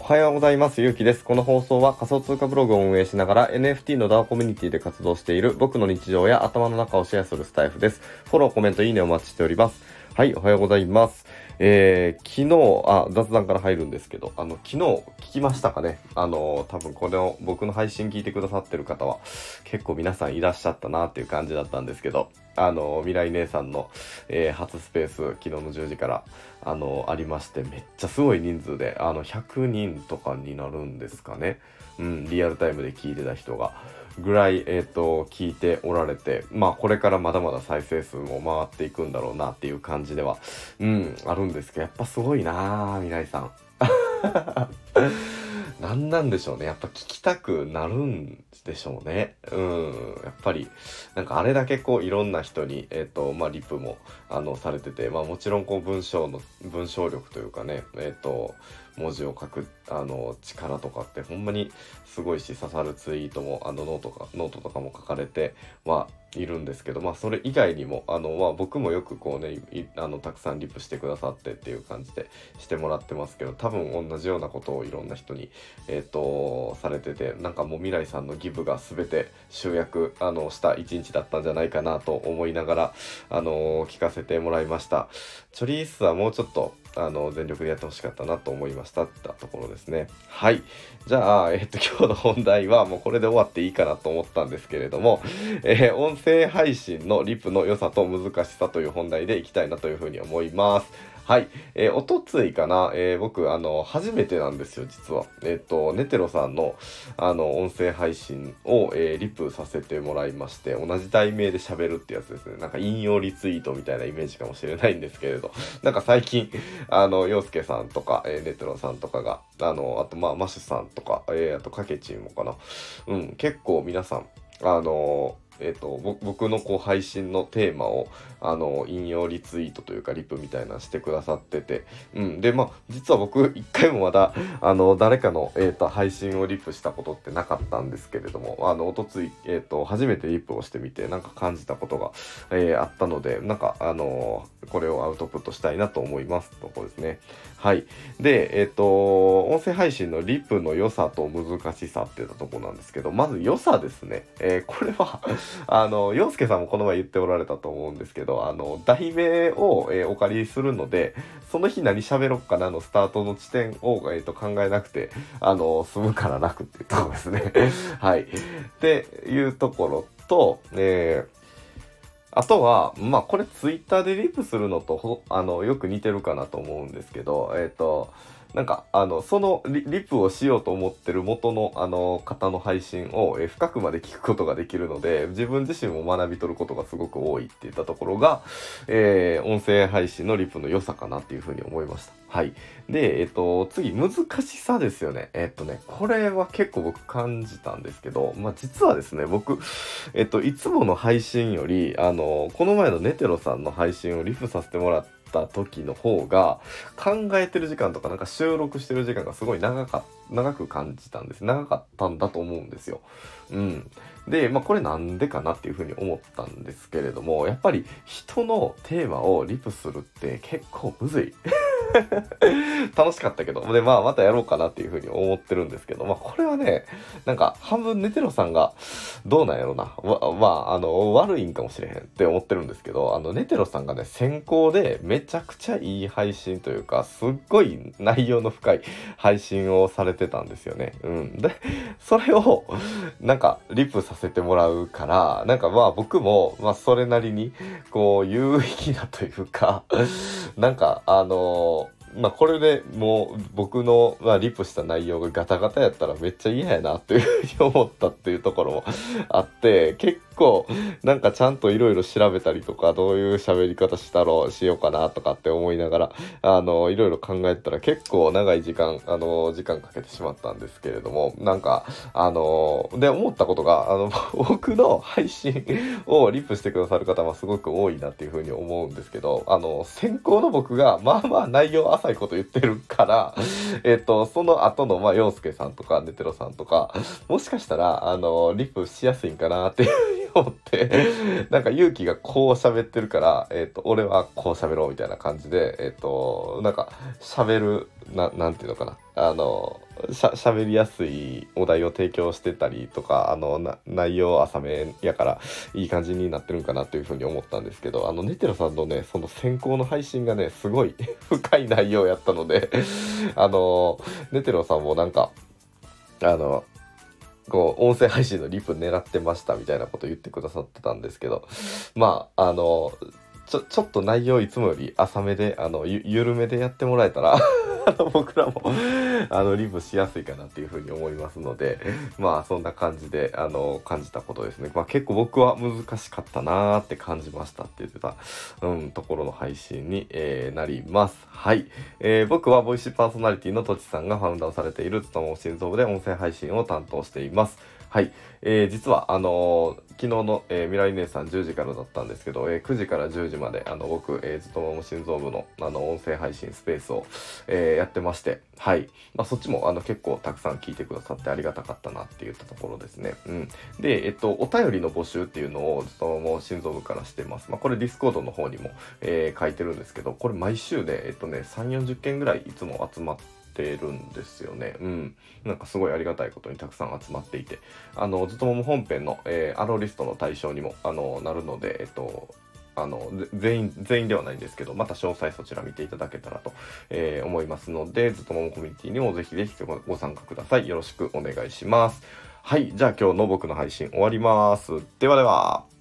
おはようございます。ゆうきです。この放送は仮想通貨ブログを運営しながら NFT の DAO コミュニティで活動している僕の日常や頭の中をシェアするスタイフです。フォロー、コメント、いいねお待ちしております。はい、おはようございます。えー、昨日、あ、雑談から入るんですけど、あの、昨日聞きましたかね？あの、多分これを僕の配信聞いてくださってる方は結構皆さんいらっしゃったなっていう感じだったんですけど、あの、未来姉さんの、えー初スペース、昨日の10時から、あの、ありまして、めっちゃすごい人数で、あの、100人とかになるんですかね？うん、リアルタイムで聞いてた人が。ぐらい、えっ、と、聞いておられて、まあ、これからまだまだ再生数も回っていくんだろうなっていう感じでは、うん、あるんですけど、やっぱすごいなぁ、未来さん。何なんでしょうね。やっぱ聞きたくなるんでしょうね。うん。やっぱり、なんかあれだけこういろんな人に、えっ、と、まあ、リプも、あの、されてて、まあもちろんこう文章の、文章力というかね、えっ、と、文字を書く、あの、力とかってほんまにすごいし、刺さるツイートも、あの、ノートか、ノートとかも書かれてはいるんですけど、まあそれ以外にも、あの、まあ僕もよくこうね、あの、たくさんリプしてくださってっていう感じでしてもらってますけど、多分同じようなことをいろんな人に、えっ、と、されてて、なんかもう未来さんのギブが全て集約、あの、した一日だったんじゃないかなと思いながら、あの、聞かせてもらいました。チョリースはもうちょっと、あの、全力でやってほしかったなと思いましたってところですね。はい。じゃあ、えっ、と、今日の本題はもうこれで終わっていいかなと思ったんですけれども、えー音声配信のリプの良さと難しさという本題でいきたいなというふうに思います。はい。えーおとついかな、えー僕、あの、初めてなんですよ、実は。えっ、と、ネテロさんの、あの、音声配信を、えーリプさせてもらいまして、同じ題名で喋るってやつですね。なんか引用リツイートみたいなイメージかもしれないんですけれど、なんか最近、あの、洋介さんとか、えーネテロさんとかが、あの、あと、まあ、マシュさんとか、えーあと、かけちんもかな。うん、結構皆さん、あのえっ、と、僕のこう配信のテーマを、あの引用リツイートというか、リプみたいなしてくださってて、うん。で、まあ、実は僕、一回もまだ、あの、誰かの、えっ、と、配信をリプしたことってなかったんですけれども、あの、おとつい、えっ、と、初めてリプをしてみて、なんか感じたことが、えーあったので、なんか、あのこれをアウトプットしたいなと思います。とこですね。はい。で、えっ、と、音声配信のリプの良さと難しさっていったとこなんですけど、まず良さですね。えーこれは、あの、洋介さんもこの前言っておられたと思うんですけど、あの、題名を、えーお借りするので、その日何喋ろっかなのスタートの地点を、えー、と考えなくて、あの、済むから楽っていうところですね。はい。っていうところと、えーあとは、まあ、これツイッターでリプするのとあのよく似てるかなと思うんですけど、えっ、と、なんか、あの、そのリリプをしようと思ってる元の、あの、方の配信を、え深くまで聞くことができるので、自分自身も学び取ることがすごく多いっていったところが、えー音声配信のリプの良さかなっていうふうに思いました。はい。で、えっ、と、次、難しさですよね。えっ、とね、これは結構僕感じたんですけど、まあ、実はですね、僕、えっ、と、いつもの配信より、あの、この前のネテロさんの配信をリプさせてもらってった時の方が、考えてる時間とか、なんか収録してる時間がすごい長か長く感じたんです。長かったんだと思うんですよ。うん。で、まあこれなんでかなっていうふうに思ったんですけれども、やっぱり人のテーマをリプするって結構むずい。楽しかったけど、で、まあまたやろうかなっていうふうに思ってるんですけど、まあこれはね、なんか半分ネテロさんがどうなんやろな。まあ、あの、悪いんかもしれへんって思ってるんですけど、あの、ネテロさんがね、先行でめちゃくちゃいい配信というか、すっごい内容の深い 配信をされてたんですよね。うん。で、それを、なんか、リプさせてもらうから、なんかまあ僕も、まあそれなりに、こう、有益なというか、なんか、あのまあこれでもう僕の、まあ、リプした内容がガタガタやったらめっちゃ嫌やなっていうふうに思ったっていうところもあって結構なんかちゃんといろいろ調べたりとかどういう喋り方したろしようかなとかって思いながらあのいろいろ考えたら結構長い時間あの時間かけてしまったんですけれどもなんかあので思ったことがあの僕の配信をリップしてくださる方はすごく多いなっていうふうに思うんですけどあの先行の僕がまあまあ内容浅いこと言ってるから えっとその後のまあ陽介さんとかネテロさんとかもしかしたらあのリップしやすいんかなっていうと思ってなんか勇気がこう喋ってるから、えっ、ー、と、俺はこう喋ろうみたいな感じで、えっ、ー、と、なんか喋る、な、なんていうのかな。あの、しゃ喋りやすいお題を提供してたりとかあの内容浅めやからいい感じになってるんかなというふうに思ったんですけどあのネテロさんのねその先行の配信がねすごい 深い内容やったのであのネテロさんもなんかあのこう音声配信のリプ狙ってましたみたいなこと言ってくださってたんですけどまああのちょちょっと内容いつもより浅めであのゆ緩めでやってもらえたらあの僕らもあのリブしやすいかなっていうふうに思いますのでまあそんな感じであの感じたことですね、まあ、結構僕は難しかったなーって感じましたって言ってた、うん、ところの配信に、えー、なります。はい、えー、僕はボイシーパーソナリティのとちさんがファウンダーをされているつとも心臓部で音声配信を担当しています。はい、えー、実はあのー、昨日の、えー、未来姉さん10時からだったんですけど、えー、9時から10時まであの僕、えー、ずっともも心臓部のあの音声配信スペースを、え、やってまして、はい、まあ、そっちもあの結構たくさん聞いてくださってありがたかったなって言ったところですね。うん、で、えっと、お便りの募集っていうのをずっとも心臓部からしてます。まあ、これ Discord の方にも、え、書いてるんですけど、これ毎週で、えっとね、3、40件ぐらいいつも集まって、てるんですよね。うん。なんかすごいありがたいことにたくさん集まっていて、あの、ずっとも本編の、えー、 allowlist の対象にも、あの、なるので、えっと、あの全員全員ではないんですけどまた詳細そちら見ていただけたらと、えー、思いますのでずっとももコミュニティにもぜひぜひご参加ください。よろしくお願いします。はい。じゃあ今日の僕の配信終わります。ではでは。